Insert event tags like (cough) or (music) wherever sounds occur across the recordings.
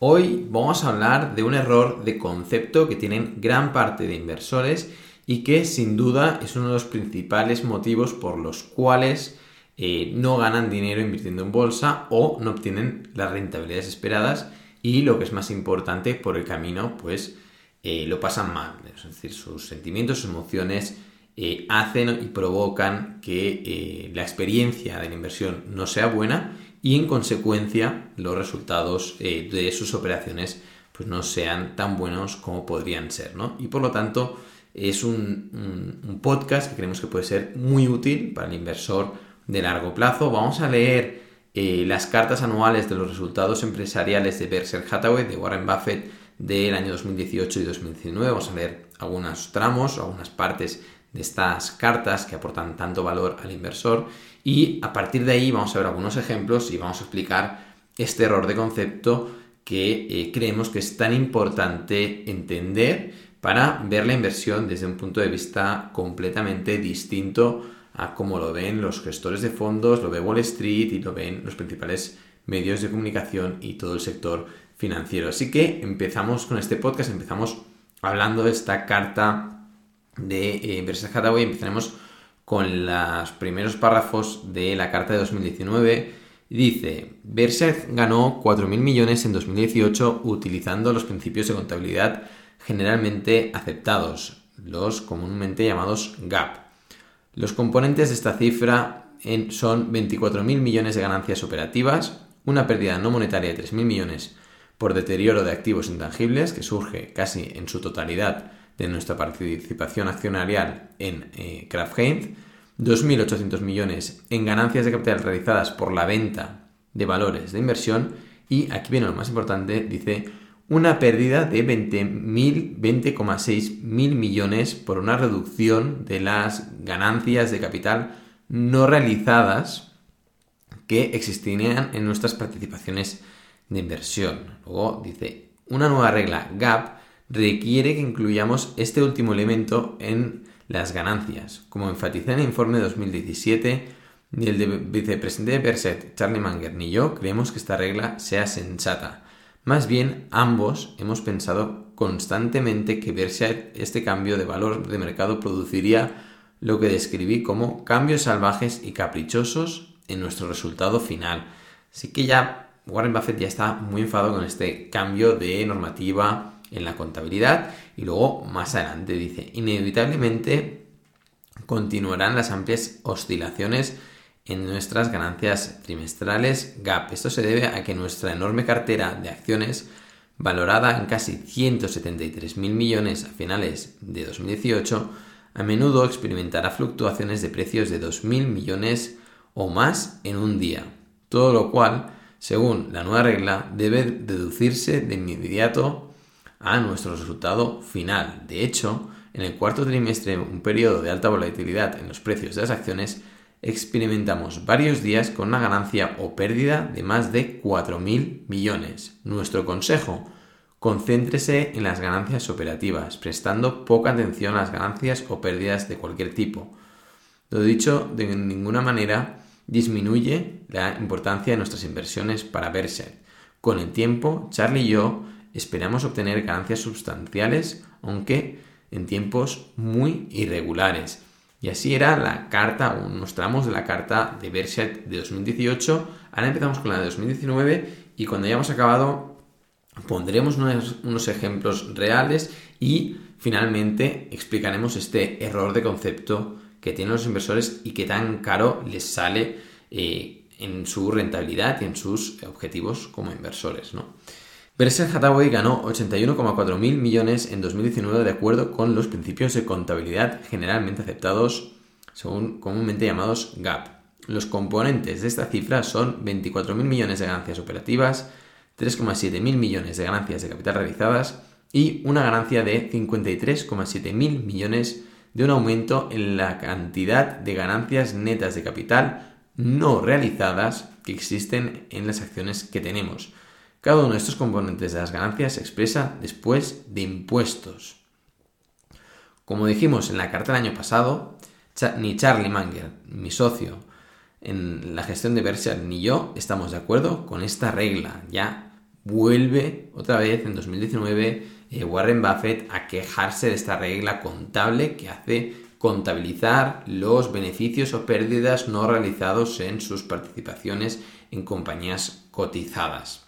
Hoy vamos a hablar de un error de concepto que tienen gran parte de inversores y que sin duda es uno de los principales motivos por los cuales eh, no ganan dinero invirtiendo en bolsa o no obtienen las rentabilidades esperadas y lo que es más importante por el camino pues eh, lo pasan mal, es decir, sus sentimientos, sus emociones eh, hacen y provocan que la experiencia de la inversión no sea buena y en consecuencia los resultados eh, de sus operaciones pues no sean tan buenos como podrían ser, ¿no? Y por lo tanto es un, podcast que creemos que puede ser muy útil para el inversor de largo plazo. Vamos a leer eh, las cartas anuales de los resultados empresariales de Berkshire Hathaway, de Warren Buffett, del año 2018 y 2019. Vamos a leer algunos tramos, algunas partes de estas cartas que aportan tanto valor al inversor y a partir de ahí vamos a ver algunos ejemplos y vamos a explicar este error de concepto que eh, creemos que es tan importante entender para ver la inversión desde un punto de vista completamente distinto a cómo lo ven los gestores de fondos, lo ve Wall Street y lo ven los principales medios de comunicación y todo el sector financiero. Así que empezamos con este podcast, empezamos hablando de esta carta de eh, Berkshire Hathaway. Empezaremos con los primeros párrafos de la carta de 2019. Dice, Berkshire ganó 4.000 millones en 2018 utilizando los principios de contabilidad generalmente aceptados, los comúnmente llamados GAP. Los componentes de esta cifra son 24.000 millones de ganancias operativas, una pérdida no monetaria de 3.000 millones por deterioro de activos intangibles, que surge casi en su totalidad de nuestra participación accionarial en eh, Kraft Heinz, 2.800 millones en ganancias de capital realizadas por la venta de valores de inversión y aquí viene lo más importante, dice una pérdida de 20,6 mil millones por una reducción de las ganancias de capital no realizadas que existían en nuestras participaciones de inversión. Luego dice una nueva regla GAP requiere que incluyamos este último elemento en las ganancias. Como enfatizé en el informe de 2017, ni el de vicepresidente de Berset, Charlie Manger, ni yo creemos que esta regla sea sensata. Más bien, ambos hemos pensado constantemente que Berset este cambio de valor de mercado produciría lo que describí como cambios salvajes y caprichosos en nuestro resultado final. Así que ya Warren Buffett ya está muy enfadado con este cambio de normativa en la contabilidad y luego más adelante dice, inevitablemente continuarán las amplias oscilaciones en nuestras ganancias trimestrales GAP. Esto se debe a que nuestra enorme cartera de acciones, valorada en casi 173 mil millones a finales de 2018, a menudo experimentará fluctuaciones de precios de 2.000 millones o más en un día, todo lo cual, según la nueva regla, debe deducirse de inmediato a nuestro resultado final. De hecho, en el cuarto trimestre, un periodo de alta volatilidad en los precios de las acciones, experimentamos varios días con una ganancia o pérdida de más de 4.000 millones. Nuestro consejo, concéntrese en las ganancias operativas, prestando poca atención a las ganancias o pérdidas de cualquier tipo. Lo dicho, de ninguna manera disminuye la importancia de nuestras inversiones para verse. Con el tiempo, Charlie y yo esperamos obtener ganancias sustanciales, aunque en tiempos muy irregulares. Y así era la carta, unos tramos de la carta de Berkshire de 2018. Ahora empezamos con la de 2019 y cuando hayamos acabado pondremos unos, unos ejemplos reales y finalmente explicaremos este error de concepto que tienen los inversores y que tan caro les sale eh, en su rentabilidad y en sus objetivos como inversores. ¿no? Berkshire Hathaway ganó 81,4 mil millones en 2019 de acuerdo con los principios de contabilidad generalmente aceptados, según comúnmente llamados GAAP. Los componentes de esta cifra son 24 mil millones de ganancias operativas, 3,7 mil millones de ganancias de capital realizadas y una ganancia de 53,7 mil millones de un aumento en la cantidad de ganancias netas de capital no realizadas que existen en las acciones que tenemos cada uno de estos componentes de las ganancias se expresa después de impuestos. Como dijimos en la carta del año pasado, ni Charlie Manger, mi socio en la gestión de Berkshire, ni yo estamos de acuerdo con esta regla. Ya vuelve otra vez en 2019 eh, Warren Buffett a quejarse de esta regla contable que hace contabilizar los beneficios o pérdidas no realizados en sus participaciones en compañías cotizadas.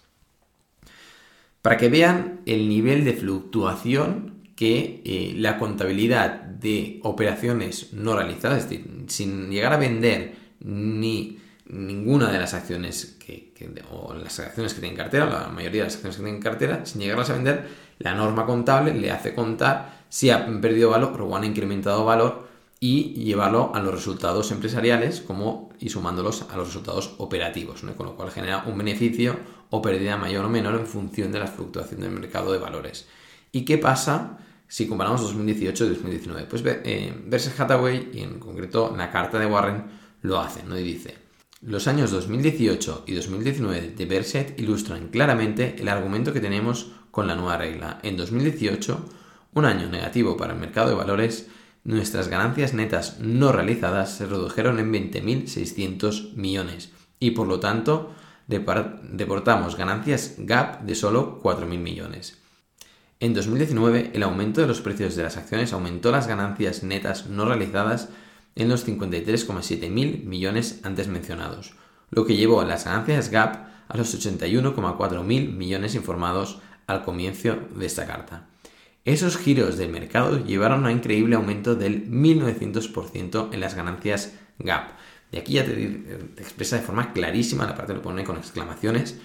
Para que vean el nivel de fluctuación que eh, la contabilidad de operaciones no realizadas, es decir, sin llegar a vender ni ninguna de las acciones que, o las acciones que tienen cartera, la mayoría de las acciones que tienen cartera, sin llegarlas a vender, la norma contable le hace contar si han perdido valor o han incrementado valor y llevarlo a los resultados empresariales como y sumándolos a los resultados operativos, con lo cual genera un beneficio o pérdida mayor o menor en función de la fluctuación del mercado de valores. ¿Y qué pasa si comparamos 2018 y 2019? Pues eh, Hathaway y en concreto la carta de Warren lo hacen ¿no? y dice los años 2018 y 2019 de Berset ilustran claramente el argumento que tenemos con la nueva regla. En 2018, un año negativo para el mercado de valores, nuestras ganancias netas no realizadas se redujeron en 20.600 millones y por lo tanto deportamos ganancias GAP de solo 4.000 millones. En 2019, el aumento de los precios de las acciones aumentó las ganancias netas no realizadas en los 53,7 mil millones antes mencionados, lo que llevó a las ganancias GAP a los 81,4 mil millones informados al comienzo de esta carta. Esos giros del mercado llevaron a un increíble aumento del 1900% en las ganancias GAP. Y aquí ya te, expresa de forma clarísima, la parte lo pone con exclamaciones,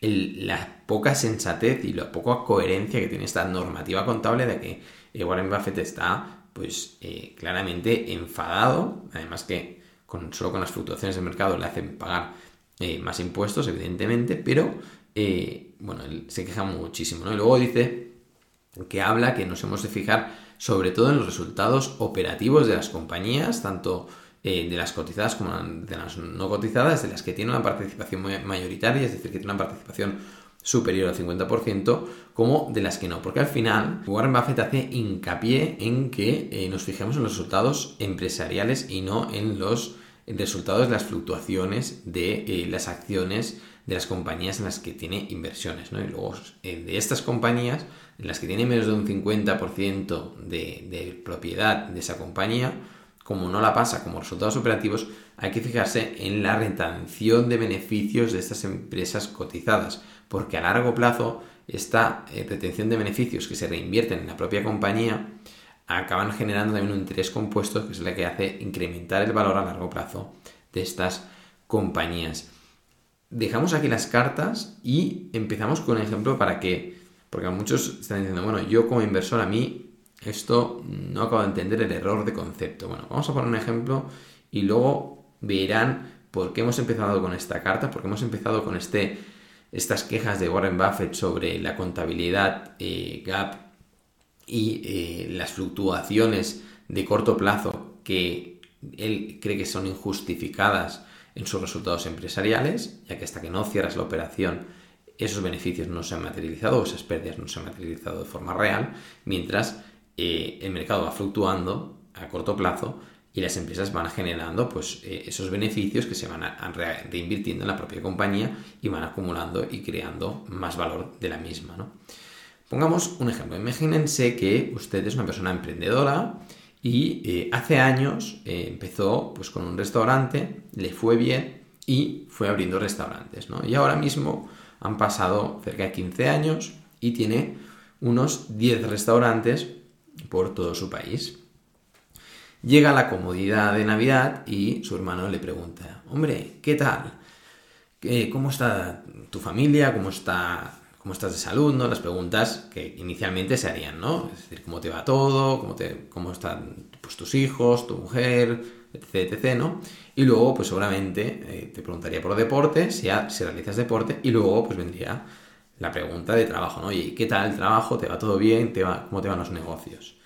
la poca sensatez y la poca coherencia que tiene esta normativa contable de que Warren Buffett está pues eh, claramente enfadado, además que con, solo con las fluctuaciones del mercado le hacen pagar eh, más impuestos, evidentemente, pero eh, bueno, él se queja muchísimo, ¿no? Y luego dice que habla que nos hemos de fijar sobre todo en los resultados operativos de las compañías, tanto de las cotizadas como de las no cotizadas, de las que tienen una participación mayoritaria, es decir, que tienen una participación superior al 50%, como de las que no. Porque al final, Warren Buffett hace hincapié en que eh, nos fijemos en los resultados empresariales y no en los resultados de las fluctuaciones de eh, las acciones de las compañías en las que tiene inversiones. ¿no? Y luego, eh, de estas compañías, las que tiene menos de un 50% de, de propiedad de esa compañía, como no la pasa como resultados operativos, hay que fijarse en la retención de beneficios de estas empresas cotizadas porque a largo plazo esta eh, retención de beneficios que se reinvierten en la propia compañía acaban generando también un interés compuesto que es la que hace incrementar el valor a largo plazo de estas compañías. Dejamos aquí las cartas y empezamos con un ejemplo para que, porque muchos están diciendo, bueno, yo como inversor a mí esto no acabo de entender el error de concepto. Bueno, vamos a poner un ejemplo y luego verán por qué hemos empezado con esta carta, por qué hemos empezado con este estas quejas de Warren Buffett sobre la contabilidad eh, GAP y eh, las fluctuaciones de corto plazo que él cree que son injustificadas en sus resultados empresariales, ya que hasta que no cierras la operación esos beneficios no se han materializado esas pérdidas no se han materializado de forma real, mientras eh, el mercado va fluctuando a corto plazo y las empresas van generando pues, eh, esos beneficios que se van a, reinvirtiendo en la propia compañía y van acumulando y creando más valor de la misma. Pongamos un ejemplo. Imagínense que usted es una persona emprendedora y eh, hace años empezó pues, con un restaurante, le fue bien y fue abriendo restaurantes. ¿no? Y ahora mismo han pasado cerca de 15 años y tiene unos 10 restaurantes por todo su país. Llega la comodidad de Navidad y su hermano le pregunta, hombre, ¿qué tal? ¿Cómo está tu familia? ¿Cómo, está, ¿Cómo estás de salud? ¿no? Las preguntas que inicialmente se harían, ¿no? Es decir, ¿cómo te va todo? ¿Cómo, te, cómo están pues, tus hijos, tu mujer? Etc, etc, ¿no? Y luego, pues seguramente eh, te preguntaría por deporte, si, si realizas deporte, y luego pues vendría la pregunta de trabajo, ¿no? Oye, ¿qué tal el trabajo? ¿Te va todo bien? ¿Te va, ¿Cómo te van los negocios?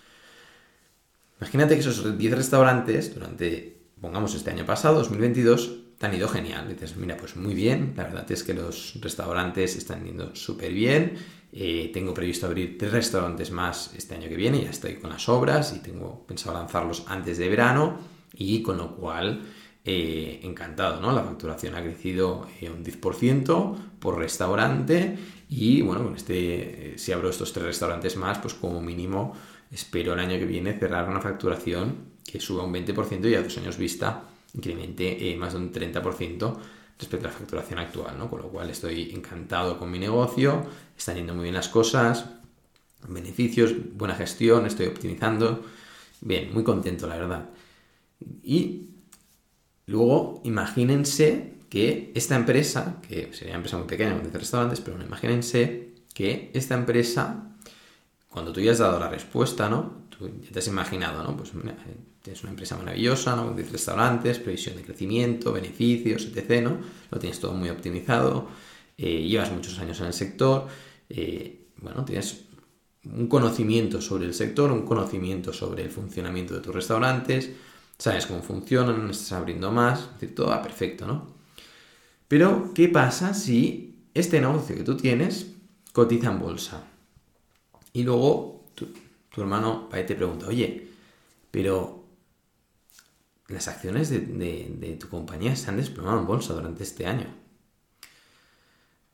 Imagínate que esos 10 restaurantes durante, pongamos este año pasado, 2022, te han ido genial. dices, mira, pues muy bien, la verdad es que los restaurantes están yendo súper bien. Eh, tengo previsto abrir tres restaurantes más este año que viene, ya estoy con las obras y tengo pensado lanzarlos antes de verano y con lo cual eh, encantado, ¿no? La facturación ha crecido eh, un 10% por restaurante y bueno, con este, si abro estos tres restaurantes más, pues como mínimo espero el año que viene cerrar una facturación que suba un 20% y a dos años vista incremente más de un 30% respecto a la facturación actual, ¿no? Con lo cual estoy encantado con mi negocio, están yendo muy bien las cosas, beneficios, buena gestión, estoy optimizando. Bien, muy contento, la verdad. Y luego, imagínense que esta empresa, que sería una empresa muy pequeña, 10 restaurantes, pero imagínense que esta empresa, cuando tú ya has dado la respuesta, ¿no? Ya te has imaginado, ¿no? Pues mira, tienes una empresa maravillosa, ¿no? Con 10 restaurantes, previsión de crecimiento, beneficios, etc., ¿no? Lo tienes todo muy optimizado, eh, llevas muchos años en el sector, eh, bueno, tienes un conocimiento sobre el sector, un conocimiento sobre el funcionamiento de tus restaurantes, sabes cómo funcionan, estás abriendo más, es decir, todo va perfecto, ¿no? Pero, ¿qué pasa si este negocio que tú tienes cotiza en bolsa? Y luego tu, hermano va y te pregunta, oye, pero las acciones de, de tu compañía se han desplomado en bolsa durante este año.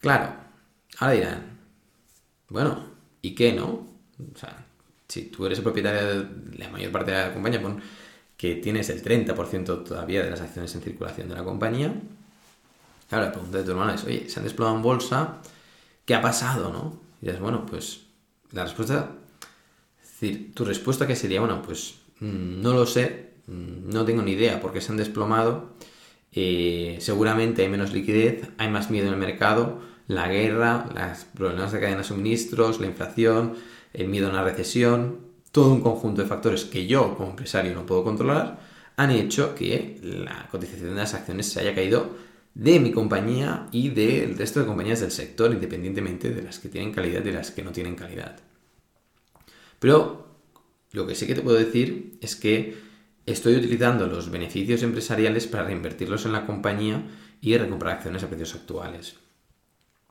Claro, ahora dirán, bueno, ¿Y qué no? O sea, si tú eres el propietario de la mayor parte de la compañía, que tienes el 30% todavía de las acciones en circulación de la compañía. Claro, la pregunta de tu hermana es, oye, se han desplomado en bolsa, ¿qué ha pasado, no? Y dices, bueno, pues la respuesta, es decir, tu respuesta que sería, bueno, pues mm, no lo sé, mm, no tengo ni idea por qué se han desplomado, eh, seguramente hay menos liquidez, hay más miedo en el mercado, la guerra, los problemas de cadena de suministros, la inflación, el miedo a una recesión, todo un conjunto de factores que yo como empresario no puedo controlar, han hecho que la cotización de las acciones se haya caído de mi compañía y del resto de compañías del sector, independientemente de las que tienen calidad y las que no tienen calidad. Pero lo que sí que te puedo decir es que estoy utilizando los beneficios empresariales para reinvertirlos en la compañía y recomprar acciones a precios actuales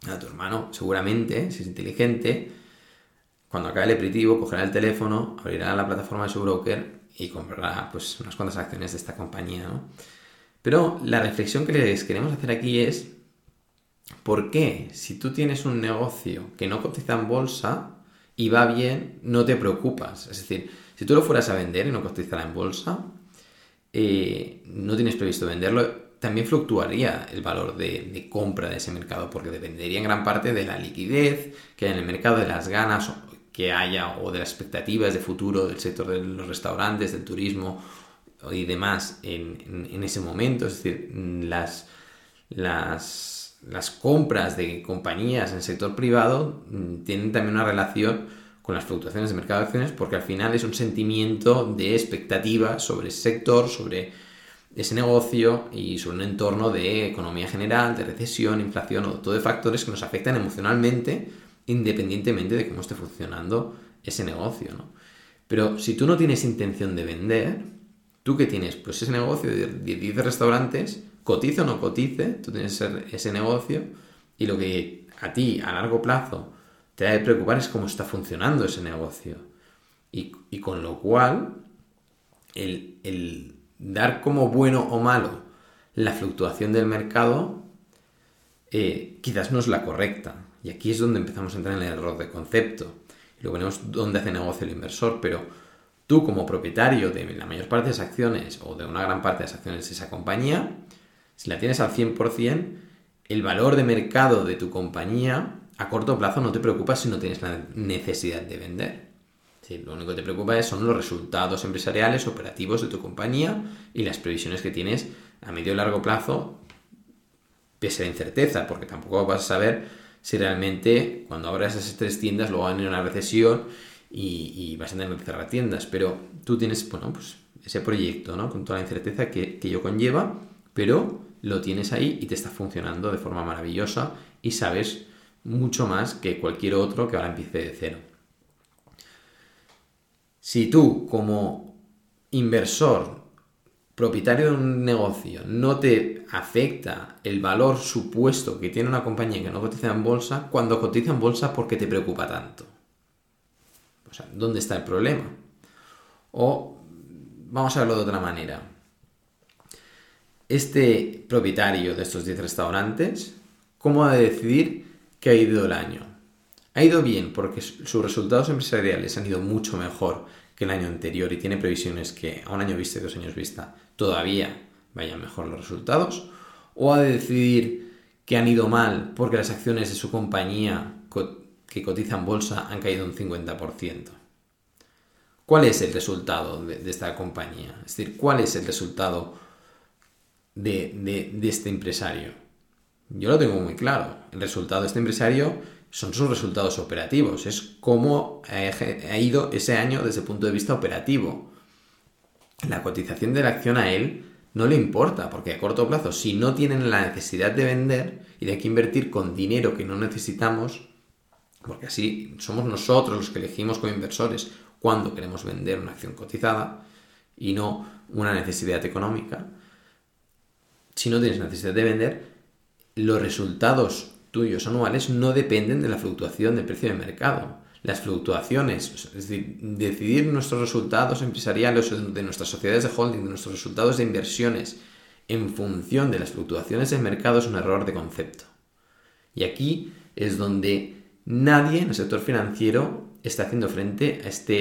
a tu hermano, seguramente, si es inteligente, cuando acabe el aperitivo, cogerá el teléfono, abrirá la plataforma de su broker y comprará pues, unas cuantas acciones de esta compañía. ¿no? Pero la reflexión que les queremos hacer aquí es, ¿por qué si tú tienes un negocio que no cotiza en bolsa y va bien, no te preocupas? Es decir, si tú lo fueras a vender y no cotizara en bolsa, eh, no tienes previsto venderlo, también fluctuaría el valor de, compra de ese mercado porque dependería en gran parte de la liquidez que hay en el mercado, de las ganas que haya o de las expectativas de futuro del sector de los restaurantes, del turismo y demás en, ese momento. Es decir, las, las, las compras de compañías en el sector privado mm, tienen también una relación con las fluctuaciones de mercado de acciones porque al final es un sentimiento de expectativa sobre ese sector, sobre ese negocio y sobre un entorno de economía general, de recesión, inflación o todo de factores que nos afectan emocionalmente independientemente de cómo esté funcionando ese negocio, ¿no? Pero si tú no tienes intención de vender, tú que tienes pues ese negocio de 10 restaurantes, cotice o no cotice, tú tienes ese negocio y lo que a ti a largo plazo te debe preocupar es cómo está funcionando ese negocio. Y, con lo cual, el, el dar como bueno o malo la fluctuación del mercado eh, quizás no es la correcta. Y aquí es donde empezamos a entrar en el error de concepto. Y luego veremos dónde hace negocio el inversor, pero tú como propietario de la mayor parte de esas acciones o de una gran parte de las acciones de esa compañía, si la tienes al 100%, el valor de mercado de tu compañía a corto plazo no te preocupa si no tienes la necesidad de vender lo único que te preocupa son los resultados empresariales, operativos de tu compañía y las previsiones que tienes a medio y largo plazo, pese a la incerteza, porque tampoco vas a saber si realmente cuando abras esas tres tiendas luego va a una recesión y, vas a tener que cerrar tiendas. Pero tú tienes, bueno, pues ese proyecto, ¿no? Con toda la incerteza que, que ello conlleva, pero lo tienes ahí y te está funcionando de forma maravillosa y sabes mucho más que cualquier otro que ahora empiece de cero. Si tú como inversor, propietario de un negocio, no te afecta el valor supuesto que tiene una compañía que no cotiza en bolsa, cuando cotiza en bolsa, ¿por qué te preocupa tanto? O sea, ¿dónde está el problema? O vamos a verlo de otra manera. este propietario de estos 10 restaurantes, ¿cómo ha de decidir que ha ido el año? Ha ido bien porque sus resultados empresariales han ido mucho mejor que el año anterior y tiene previsiones que a un año vista y dos años vista todavía vayan mejor los resultados. O de decidir que han ido mal porque las acciones de su compañía que cotizan bolsa han caído un 50%. ¿Cuál es el resultado de, esta compañía? Es decir, ¿cuál es el resultado de, de este empresario? Yo lo tengo muy claro. El resultado de este empresario son sus resultados operativos, es cómo ha ido ese año desde el punto de vista operativo. La cotización de la acción a él no le importa, porque a corto plazo, si no tienen la necesidad de vender y de que invertir con dinero que no necesitamos, porque así somos nosotros los que elegimos como inversores cuando queremos vender una acción cotizada y no una necesidad económica, si no tienes necesidad de vender, los resultados tuyos anuales no dependen de la fluctuación del precio de mercado. Las fluctuaciones, es decir, decidir nuestros resultados empresariales de nuestras sociedades de holding, de nuestros resultados de inversiones en función de las fluctuaciones del mercado es un error de concepto. Y aquí es donde nadie en el sector financiero está haciendo frente a esta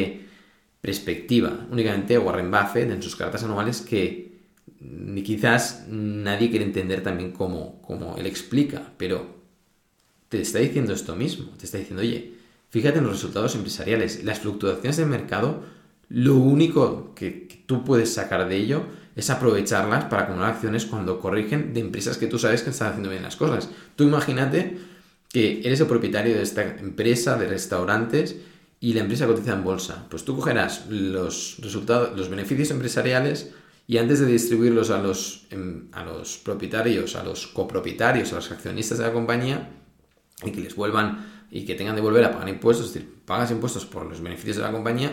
perspectiva. Únicamente Warren Buffett en sus cartas anuales que quizás nadie quiere entender también cómo, cómo él explica, pero te está diciendo esto mismo. Te está diciendo, oye, fíjate en los resultados empresariales. Las fluctuaciones del mercado, lo único que, tú puedes sacar de ello es aprovecharlas para acumular acciones cuando corrigen de empresas que tú sabes que están haciendo bien las cosas. Tú imagínate que eres el propietario de esta empresa de restaurantes y la empresa cotiza en bolsa. Pues tú cogerás los resultados, los beneficios empresariales y antes de distribuirlos a los, em, a los propietarios, a los copropietarios, a los accionistas de la compañía, y que les vuelvan y que tengan de volver a pagar impuestos, es decir, pagas impuestos por los beneficios de la compañía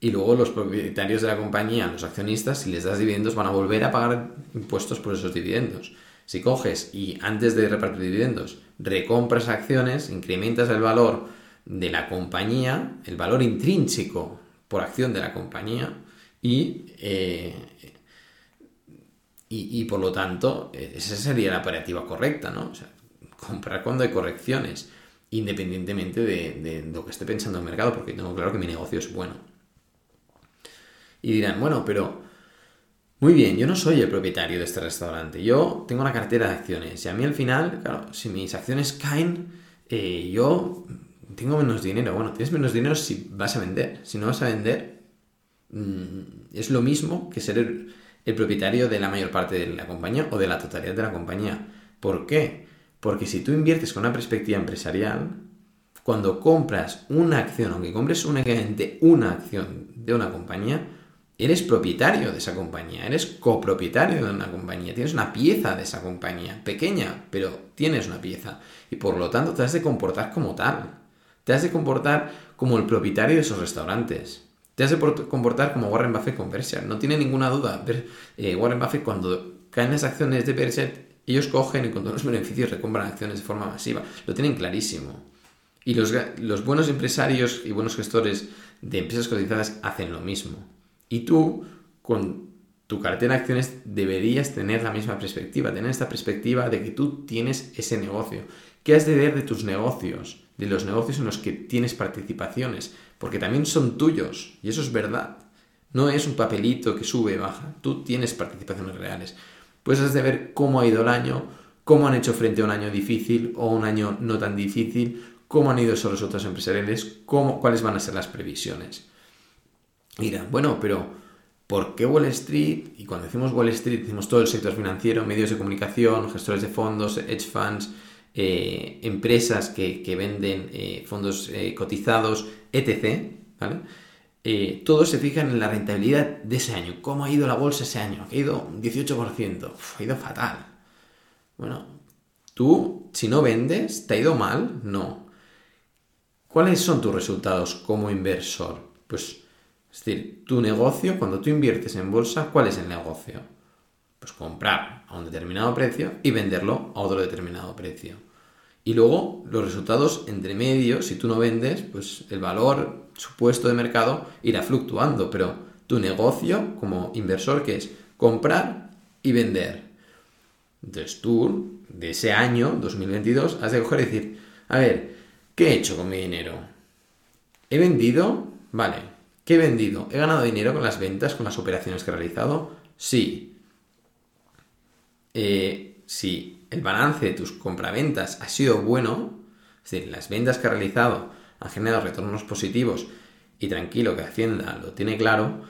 y luego los propietarios de la compañía, los accionistas, si les das dividendos, van a volver a pagar impuestos por esos dividendos. Si coges y antes de repartir dividendos recompras acciones, incrementas el valor de la compañía, el valor intrínseco por acción de la compañía y, eh, y, por lo tanto esa sería la operativa correcta, ¿no? O sea, comprar cuando hay correcciones, independientemente de, lo que esté pensando el mercado, porque tengo claro que mi negocio es bueno. Y dirán, bueno, pero muy bien, yo no soy el propietario de este restaurante, yo tengo una cartera de acciones y a mí al final, claro, si mis acciones caen, eh, yo tengo menos dinero. Bueno, tienes menos dinero si vas a vender. Si no vas a vender, mm, es lo mismo que ser el, el propietario de la mayor parte de la compañía o de la totalidad de la compañía. ¿Por qué? Porque si tú inviertes con una perspectiva empresarial, cuando compras una acción, aunque compres únicamente una acción de una compañía, eres propietario de esa compañía, eres copropietario de una compañía, tienes una pieza de esa compañía, pequeña, pero tienes una pieza. Y por lo tanto te has de comportar como tal. Te has de comportar como el propietario de esos restaurantes. Te has de comportar como Warren Buffett con Berkshire. No tiene ninguna duda. Eh, Warren Buffett cuando caen las acciones de Berkshire ellos cogen y con todos los beneficios recompran acciones de forma masiva. Lo tienen clarísimo. Y los, los buenos empresarios y buenos gestores de empresas cotizadas hacen lo mismo. Y tú, con tu cartera de acciones, deberías tener la misma perspectiva, tener esta perspectiva de que tú tienes ese negocio. ¿Qué has de ver de tus negocios? De los negocios en los que tienes participaciones, porque también son tuyos, y eso es verdad. No es un papelito que sube y baja, tú tienes participaciones reales pues has de ver cómo ha ido el año, cómo han hecho frente a un año difícil o un año no tan difícil, cómo han ido esos resultados empresariales, cómo, cuáles van a ser las previsiones. Dirán, bueno, pero ¿por qué Wall Street? Y cuando decimos Wall Street, decimos todo el sector financiero, medios de comunicación, gestores de fondos, hedge funds, eh, empresas que, venden eh, fondos eh, cotizados, etc. ¿vale? Eh, todos se fijan en la rentabilidad de ese año. ¿Cómo ha ido la bolsa ese año? Ha ido un 18%. ha ido fatal. Bueno, tú, si no vendes, ¿te ha ido mal? No. ¿Cuáles son tus resultados como inversor? Pues, es decir, tu negocio, cuando tú inviertes en bolsa, ¿cuál es el negocio? Pues comprar a un determinado precio y venderlo a otro determinado precio. Y luego los resultados entre medio, si tú no vendes, pues el valor supuesto de mercado irá fluctuando, pero tu negocio como inversor que es comprar y vender. Entonces tú, de ese año, 2022, has de coger y decir, a ver, ¿qué he hecho con mi dinero? ¿He vendido? Vale. ¿Qué he vendido? ¿He ganado dinero con las ventas, con las operaciones que he realizado? Sí. Eh, si el balance de tus compraventas ha sido bueno, es decir, las ventas que he realizado han generado retornos positivos y tranquilo que Hacienda lo tiene claro,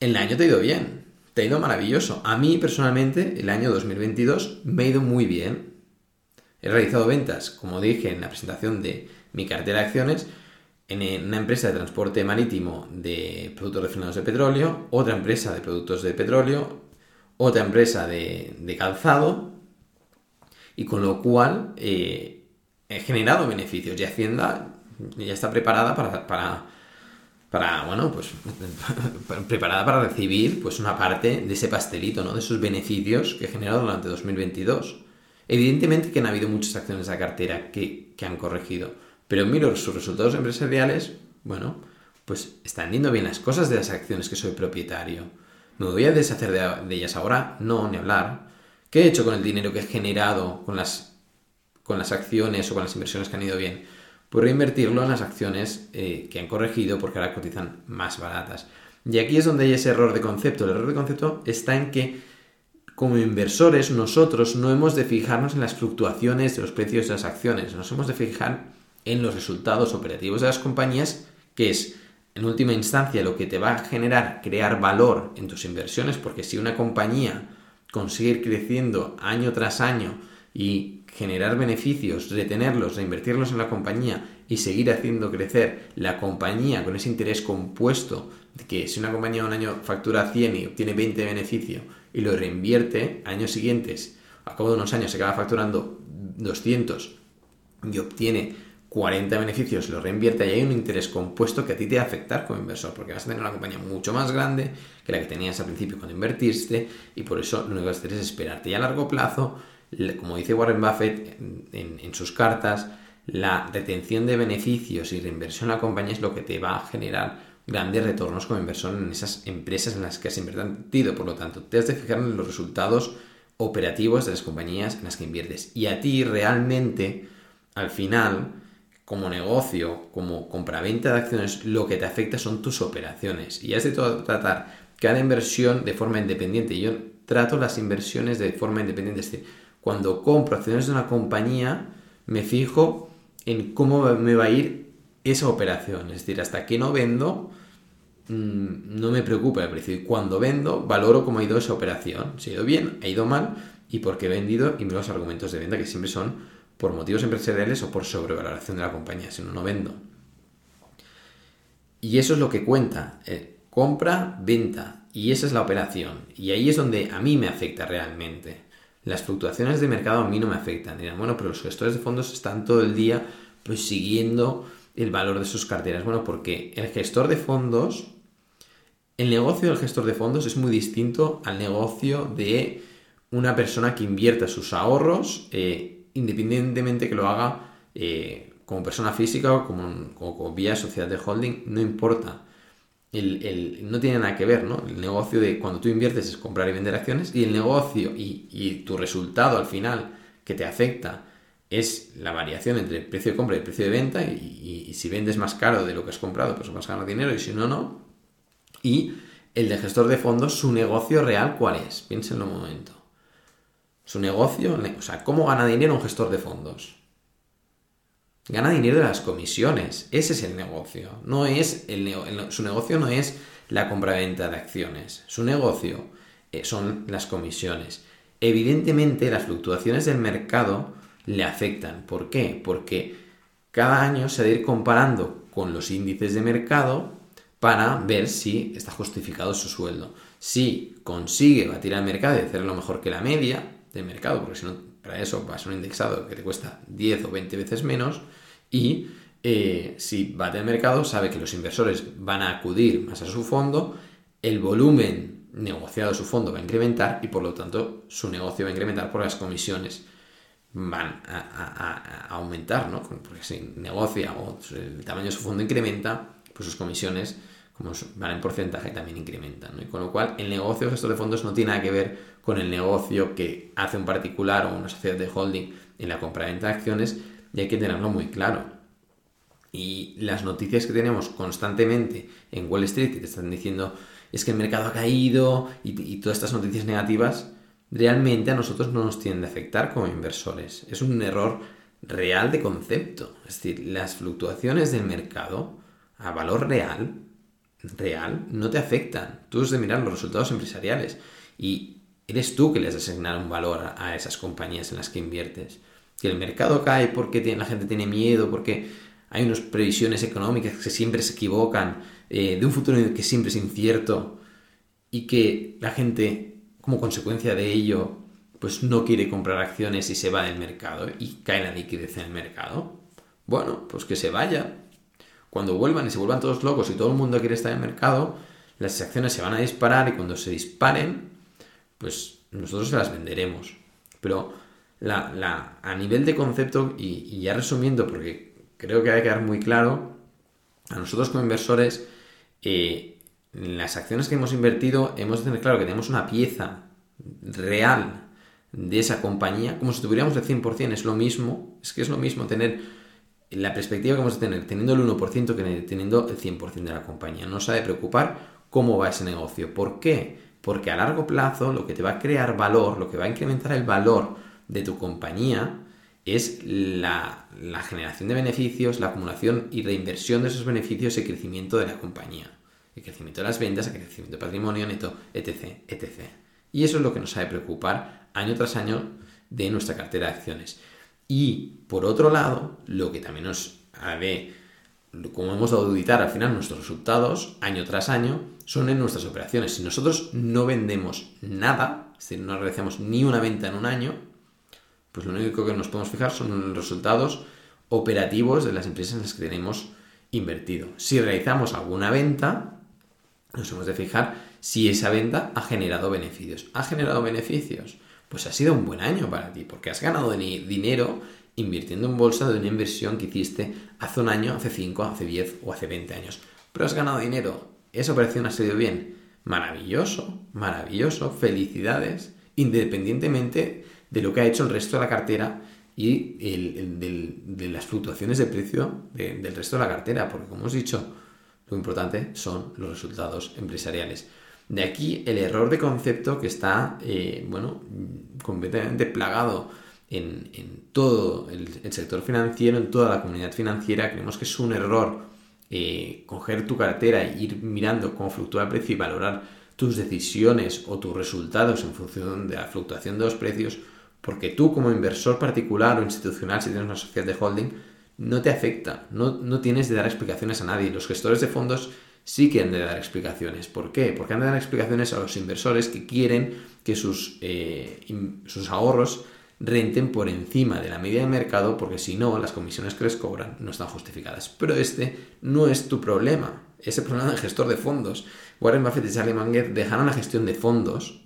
el año te ha ido bien, te ha ido maravilloso. A mí personalmente el año 2022 me ha ido muy bien. He realizado ventas, como dije en la presentación de mi cartera de acciones, en una empresa de transporte marítimo de productos refinados de petróleo, otra empresa de productos de petróleo, otra empresa de, calzado, y con lo cual eh, he generado beneficios y Hacienda ya está preparada para, para, para, bueno, pues (laughs) preparada para recibir pues una parte de ese pastelito, ¿no? De esos beneficios que he generado durante 2022. Evidentemente que han habido muchas acciones de la cartera que, que han corregido, pero miro sus resultados empresariales, bueno, pues están yendo bien las cosas de las acciones que soy propietario. ¿Me voy a deshacer de, ellas ahora? No, ni hablar. ¿Qué he hecho con el dinero que he generado con las, con las acciones o con las inversiones que han ido bien? Pues reinvertirlo en las acciones eh, que han corregido porque ahora cotizan más baratas. Y aquí es donde hay ese error de concepto. El error de concepto está en que como inversores nosotros no hemos de fijarnos en las fluctuaciones de los precios de las acciones, nos hemos de fijar en los resultados operativos de las compañías, que es en última instancia lo que te va a generar crear valor en tus inversiones, porque si una compañía consigue ir creciendo año tras año y generar beneficios, retenerlos, reinvertirlos en la compañía y seguir haciendo crecer la compañía con ese interés compuesto que si una compañía un año factura 100 y obtiene 20 de beneficio y lo reinvierte, años siguientes, a cabo de unos años se acaba facturando 200 y obtiene 40 beneficios, lo reinvierte y hay un interés compuesto que a ti te va a afectar como inversor, porque vas a tener una compañía mucho más grande que la que tenías al principio cuando invertiste y por eso lo único que vas a hacer es esperarte. Y a largo plazo, como dice Warren Buffett en, sus cartas, la retención de beneficios y reinversión en la compañía es lo que te va a generar grandes retornos como inversor en esas empresas en las que has invertido. Por lo tanto, te has de fijar en los resultados operativos de las compañías en las que inviertes. Y a ti realmente, al final, como negocio, como compraventa de acciones, lo que te afecta son tus operaciones. Y has de tratar cada inversión de forma independiente. Yo trato las inversiones de forma independiente. Es decir, cuando compro acciones de una compañía, me fijo en cómo me va a ir esa operación. Es decir, hasta que no vendo, mm, no me preocupa el precio. Y cuando vendo, valoro cómo ha ido esa operación. Si ha ido bien, ha ido mal, y por qué he vendido, y los argumentos de venta que siempre son por motivos empresariales o por sobrevaloración de la compañía, si no, no vendo. Y eso es lo que cuenta, eh, compra, venta, y esa es la operación. Y ahí es donde a mí me afecta realmente. Las fluctuaciones de mercado a mí no me afectan. Dirán, bueno, pero los gestores de fondos están todo el día pues siguiendo el valor de sus carteras. Bueno, porque el gestor de fondos, el negocio del gestor de fondos es muy distinto al negocio de una persona que invierta sus ahorros eh, independientemente que lo haga eh, como persona física o como, vía sociedad de holding, no importa. El, no tiene nada que ver, ¿no? El negocio de cuando tú inviertes es comprar y vender acciones y el negocio y, tu resultado al final que te afecta es la variación entre el precio de compra y el precio de venta y, si vendes más caro de lo que has comprado, pues vas a ganar dinero y si no, no. Y el de gestor de fondos, su negocio real, ¿cuál es? Piénsenlo un momento. Su negocio, o sea, ¿cómo gana dinero un gestor de fondos? Gana dinero de las comisiones. Ese es el negocio. No es el, su negocio no es la compra-venta de acciones. Su negocio eh, son las comisiones. Evidentemente, las fluctuaciones del mercado le afectan. ¿Por qué? Porque cada año se debe ir comparando con los índices de mercado para ver si está justificado su sueldo. Si consigue batir al mercado y hacerlo mejor que la media, de mercado, porque si no, para eso vas a un indexado que te cuesta 10 o 20 veces menos y eh, si bate el mercado sabe que los inversores van a acudir más a su fondo, el volumen negociado de su fondo va a incrementar y por lo tanto su negocio va a incrementar por las comisiones van a, aumentar, ¿no? Porque si negocia o el tamaño de su fondo incrementa, pues sus comisiones como van en porcentaje, también incrementan. Y con lo cual, el negocio de gestor de fondos no tiene nada que ver con el negocio que hace un particular o una sociedad de holding en la compra-venta de acciones, y hay que tenerlo muy claro. Y las noticias que tenemos constantemente en Wall Street, que te están diciendo es que el mercado ha caído y, y todas estas noticias negativas, realmente a nosotros no nos tienen de afectar como inversores. Es un error real de concepto. Es decir, las fluctuaciones del mercado a valor real, real, no te afectan. Tú has de mirar los resultados empresariales y eres tú que les asignar un valor a esas compañías en las que inviertes. Que el mercado cae porque la gente tiene miedo, porque hay unas previsiones económicas que siempre se equivocan, eh, de un futuro que siempre es incierto y que la gente, como consecuencia de ello, pues no quiere comprar acciones y se va del mercado y cae la liquidez en el mercado. Bueno, pues que se vaya. Cuando vuelvan y se vuelvan todos locos y todo el mundo quiere estar en el mercado, las acciones se van a disparar y cuando se disparen, pues nosotros se las venderemos. Pero a nivel de concepto, y, ya resumiendo, porque creo que hay que quedar muy claro, a nosotros como inversores, eh, las acciones que hemos invertido, hemos de tener claro que tenemos una pieza real de esa compañía, como si tuviéramos el 100%, es lo mismo, es que es lo mismo tener la perspectiva que vamos a tener teniendo el 1% que teniendo el 100% de la compañía. No se ha de preocupar cómo va ese negocio. ¿Por qué? Porque a largo plazo lo que te va a crear valor, lo que va a incrementar el valor de tu compañía es la, la generación de beneficios, la acumulación y reinversión de esos beneficios y el crecimiento de la compañía. El crecimiento de las ventas, el crecimiento de patrimonio neto, etc, etc. Y eso es lo que nos ha de preocupar año tras año de nuestra cartera de acciones. Y por otro lado, lo que también nos de, como hemos de auditar al final nuestros resultados año tras año, son en nuestras operaciones. Si nosotros no vendemos nada, es decir, no realizamos ni una venta en un año, pues lo único que nos podemos fijar son los resultados operativos de las empresas en las que tenemos invertido. Si realizamos alguna venta, nos hemos de fijar si esa venta ha generado beneficios. ¿Ha generado beneficios? Pues ha sido un buen año para ti, porque has ganado dinero invirtiendo en bolsa de una inversión que hiciste hace un año, hace 5, hace 10 o hace 20 años. Pero has ganado dinero, esa operación ha sido bien. Maravilloso, maravilloso, felicidades, independientemente de lo que ha hecho el resto de la cartera y de las fluctuaciones de precio del resto de la cartera, porque como os he dicho, lo importante son los resultados empresariales. De aquí el error de concepto que está, eh, bueno, completamente plagado en, todo el, sector financiero, en toda la comunidad financiera. Creemos que es un error eh, coger tu cartera e ir mirando cómo fluctúa el precio y valorar tus decisiones o tus resultados en función de la fluctuación de los precios, porque tú como inversor particular o institucional, si tienes una sociedad de holding, no te afecta, no, no tienes de dar explicaciones a nadie. Los gestores de fondos sí que han de dar explicaciones. ¿Por qué? Porque han de dar explicaciones a los inversores que quieren que sus, eh, sus ahorros renten por encima de la media de mercado porque si no las comisiones que les cobran no están justificadas. Pero este no es tu problema, es el problema del gestor de fondos. Warren Buffett y Charlie Munger dejaron la gestión de fondos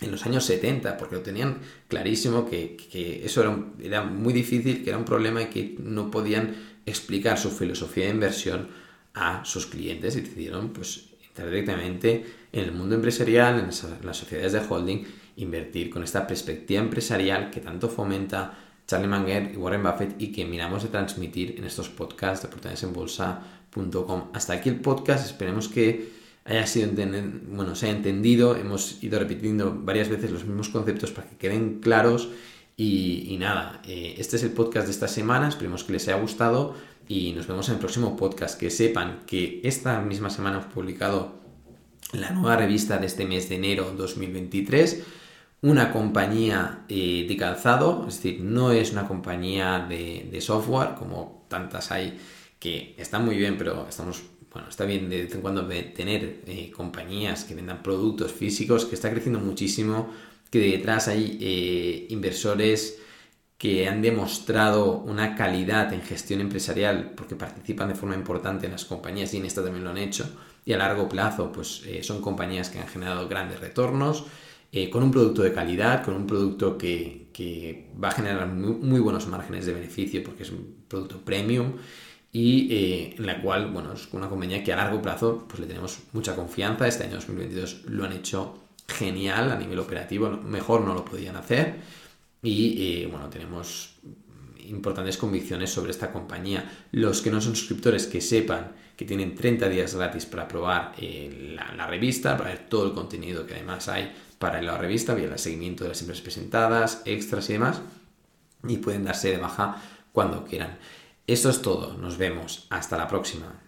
en los años 70 porque lo tenían clarísimo que, eso era, era muy difícil, que era un problema y que no podían explicar su filosofía de inversión a sus clientes y decidieron pues, entrar directamente en el mundo empresarial, en las sociedades de holding, invertir con esta perspectiva empresarial que tanto fomenta Charlie Munger y Warren Buffett y que miramos de transmitir en estos podcasts de oportunidadesenbolsa.com. Hasta aquí el podcast, esperemos que haya sido bueno, se haya entendido, hemos ido repitiendo varias veces los mismos conceptos para que queden claros y, nada, eh, este es el podcast de esta semana, esperemos que les haya gustado y nos vemos en el próximo podcast. Que sepan que esta misma semana hemos publicado la nueva revista de este mes de enero 2023. Una compañía eh, de calzado, es decir, no es una compañía de, software como tantas hay que están muy bien, pero estamos bueno, está bien de vez en cuando tener eh, compañías que vendan productos físicos, que está creciendo muchísimo, que detrás hay eh, inversores que han demostrado una calidad en gestión empresarial porque participan de forma importante en las compañías y en esta también lo han hecho y a largo plazo pues eh, son compañías que han generado grandes retornos eh, con un producto de calidad, con un producto que, va a generar muy, buenos márgenes de beneficio porque es un producto premium y en la cual, bueno, es una compañía que a largo plazo pues le tenemos mucha confianza. Este año 2022 lo han hecho genial a nivel operativo, mejor no lo podían hacer y bueno, tenemos importantes convicciones sobre esta compañía. Los que no son suscriptores que sepan que tienen 30 días gratis para probar eh, la, revista, para ver todo el contenido que además hay para la revista, bien el seguimiento de las empresas presentadas, extras y demás, y pueden darse de baja cuando quieran. Esto es todo, nos vemos, hasta la próxima.